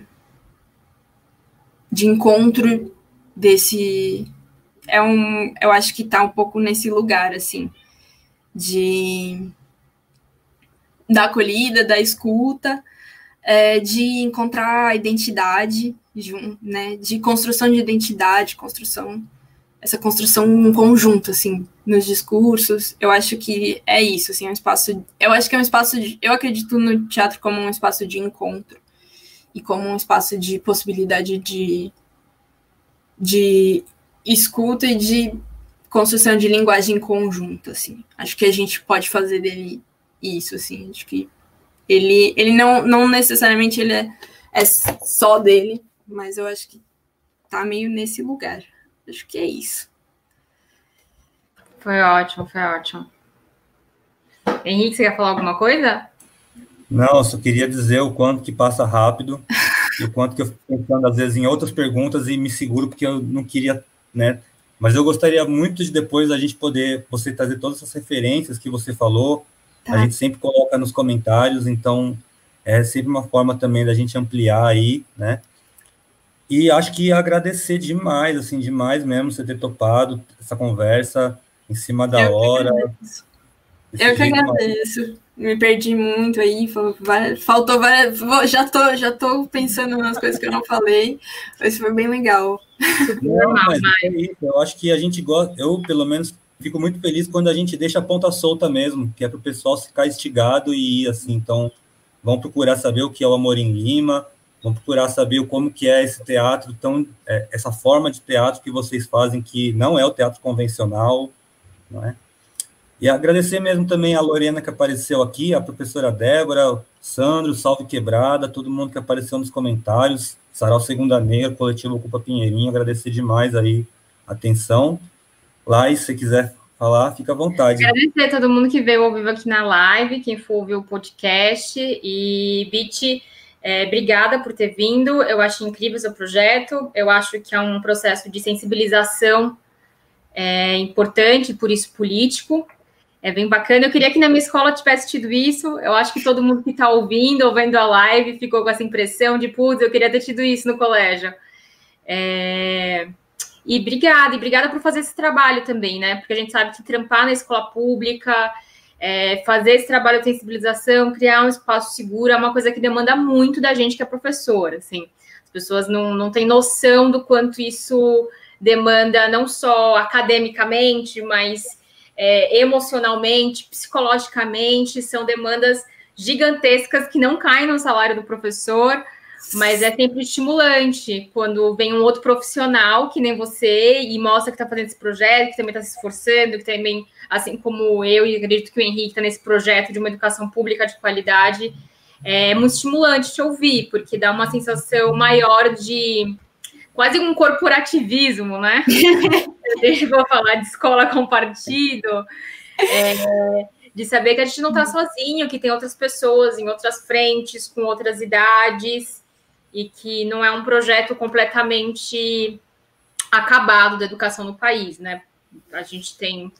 de encontro desse é um eu acho que está um pouco nesse lugar assim de da acolhida, da escuta, é, de encontrar a identidade de, né, de construção de identidade, construção, essa construção um conjunto, assim, nos discursos. Eu acho que é isso, assim, é um espaço. Eu acho que é um espaço. De, eu acredito no teatro como um espaço de encontro e como um espaço de possibilidade de, de escuta e de construção de linguagem conjunta, assim. Acho que a gente pode fazer dele isso, assim. Acho que ele, ele não, não necessariamente ele é, é só dele, mas eu acho que tá meio nesse lugar. Acho que é isso. Foi ótimo, foi ótimo. Henrique, você quer falar alguma coisa? Não, eu só queria dizer o quanto que passa rápido e o quanto que eu fico pensando, às vezes, em outras perguntas e me seguro porque eu não queria, né? Mas eu gostaria muito de depois a gente poder, você trazer todas essas referências que você falou, tá. a gente sempre coloca nos comentários, então é sempre uma forma também da gente ampliar aí, né? E acho que agradecer demais, assim, demais mesmo você ter topado essa conversa em cima da eu hora. Que eu que agradeço. Me perdi muito aí, faltou várias. Já tô, já tô pensando nas coisas que eu não falei, mas foi bem legal. Não, mas é isso, eu acho que a gente gosta, eu pelo menos fico muito feliz quando a gente deixa a ponta solta mesmo, que é para o pessoal ficar instigado e ir assim. Então, vão procurar saber o que é o Amor em Lima, Vamos procurar saber como que é esse teatro, tão, é, essa forma de teatro que vocês fazem, que não é o teatro convencional, não é? E agradecer mesmo também a Lorena que apareceu aqui, a professora Débora, Sandro, Salve Quebrada, todo mundo que apareceu nos comentários, Sarau Segunda Negra, Coletivo Ocupa Pinheirinho, agradecer demais aí atenção. Lá, e se você quiser falar, fica à vontade. Agradecer a todo mundo que veio ao vivo aqui na live, quem for ouvir o podcast. E, Bit, é, obrigada por ter vindo. Eu acho incrível o seu projeto. Eu acho que é um processo de sensibilização é, importante, por isso político. É bem bacana. Eu queria que na minha escola tivesse tido isso. Eu acho que todo mundo que está ouvindo ou vendo a live ficou com essa impressão de, putz, eu queria ter tido isso no colégio. É... E obrigada, e obrigada por fazer esse trabalho também, né? Porque a gente sabe que trampar na escola pública, é, fazer esse trabalho de sensibilização, criar um espaço seguro é uma coisa que demanda muito da gente que é professora, assim. As pessoas não, não têm noção do quanto isso demanda, não só academicamente, mas é, emocionalmente, psicologicamente, são demandas gigantescas que não caem no salário do professor, mas é sempre estimulante quando vem um outro profissional que nem você e mostra que está fazendo esse projeto, que também está se esforçando, que também, assim como eu e acredito que o Henrique está nesse projeto de uma educação pública de qualidade, é muito estimulante te ouvir, porque dá uma sensação maior de quase um corporativismo, né? Deixa eu falar de escola com partido, é, de saber que a gente não está sozinho, que tem outras pessoas em outras frentes, com outras idades, e que não é um projeto completamente acabado da educação no país, né? A gente tem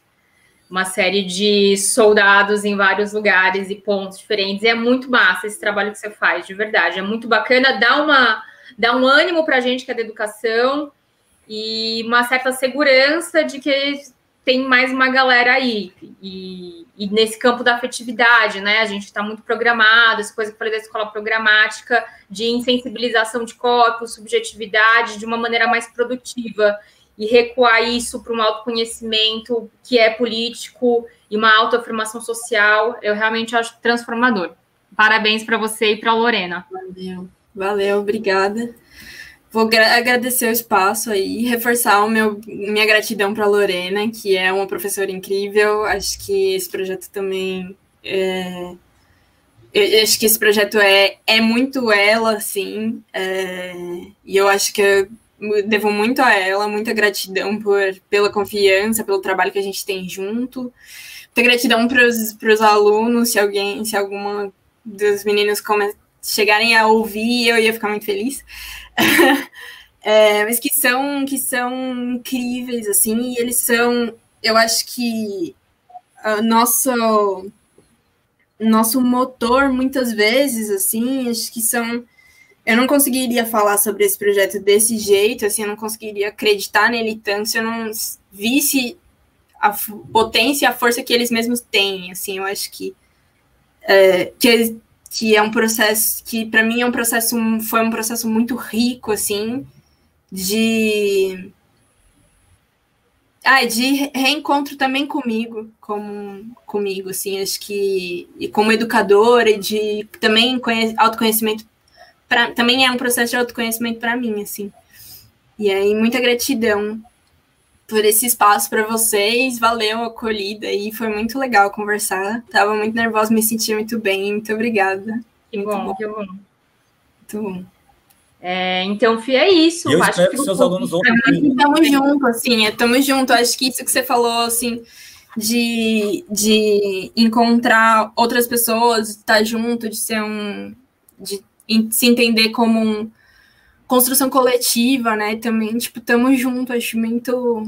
uma série de soldados em vários lugares e pontos diferentes, e é muito massa esse trabalho que você faz, de verdade, é muito bacana, dá uma dá um ânimo para a gente que é da educação e uma certa segurança de que tem mais uma galera aí. E, e nesse campo da afetividade, né? A gente está muito programado, essa coisa que eu falei da escola programática, de insensibilização de corpos, subjetividade, de uma maneira mais produtiva. E recuar isso para um autoconhecimento que é político e uma autoafirmação social, eu realmente acho transformador. Parabéns para você e para a Lorena. Valeu. Valeu, obrigada. Vou agradecer o espaço aí, reforçar o meu, minha gratidão para a Lorena, que é uma professora incrível. Acho que esse projeto também. É, eu acho que esse projeto é, é muito ela, assim, é, e eu acho que eu devo muito a ela, muita gratidão por, pela confiança, pelo trabalho que a gente tem junto. Muita gratidão para os alunos, se alguém, se alguma dos meninos come, chegarem a ouvir, eu ia ficar muito feliz. é, mas que são, que são incríveis, assim, e eles são, eu acho que a nosso, nosso motor, muitas vezes, assim, acho que são. Eu não conseguiria falar sobre esse projeto desse jeito, assim, eu não conseguiria acreditar nele tanto se eu não visse a potência e a força que eles mesmos têm, assim, eu acho que, é, que que é um processo que para mim é um processo foi um processo muito rico assim de ah, de reencontro também comigo, como comigo, assim, acho que e como educadora e de também autoconhecimento pra, também é um processo de autoconhecimento para mim, assim. E aí muita gratidão por esse espaço para vocês. Valeu a acolhida e foi muito legal conversar. Tava muito nervosa, me senti muito bem. Muito obrigada. Que muito bom, bom. que bom. Muito bom. É, então, Fia, é isso. Eu acho que, que seus alunos vão. Estamos juntos, assim, estamos é, juntos. Acho que isso que você falou, assim, de, de encontrar outras pessoas, estar junto, de ser um. de se entender como um construção coletiva, né? Também, tipo, estamos juntos, acho muito.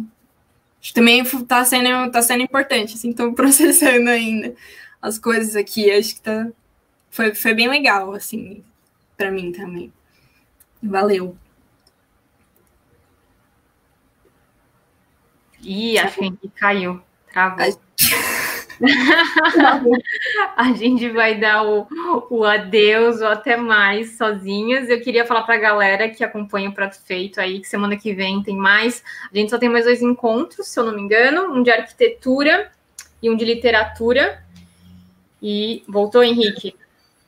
Acho também tá sendo, tá sendo importante, assim, estou processando ainda as coisas aqui. Acho que tá. Foi, foi bem legal, assim, para mim também. Valeu. Ih, acho que caiu. Travou. a gente vai dar o, o adeus ou até mais sozinhas. Eu queria falar para a galera que acompanha o Prato Feito aí, que semana que vem tem mais. A gente só tem mais dois encontros, se eu não me engano, um de arquitetura e um de literatura. E voltou, Henrique?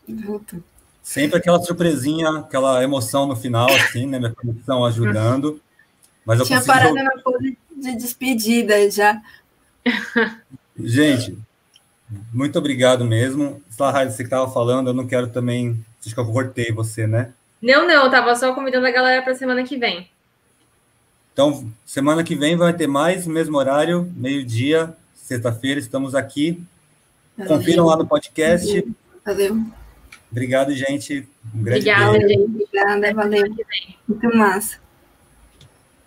Voltou. Sempre aquela surpresinha, aquela emoção no final, assim, né? Minha conexão ajudando. Mas eu Tinha parado na pose de despedida já. Gente, muito obrigado mesmo. Sarah, você que estava falando, eu não quero também. Acho que eu cortei você, né? Não, não, eu tava só convidando a galera para semana que vem. Então, semana que vem vai ter mais, mesmo horário, meio-dia, sexta-feira, estamos aqui. Valeu. Confiram lá no podcast. Valeu. Obrigado, gente. Um grande Obrigada, beijo. gente. Obrigada, valeu. Muito massa.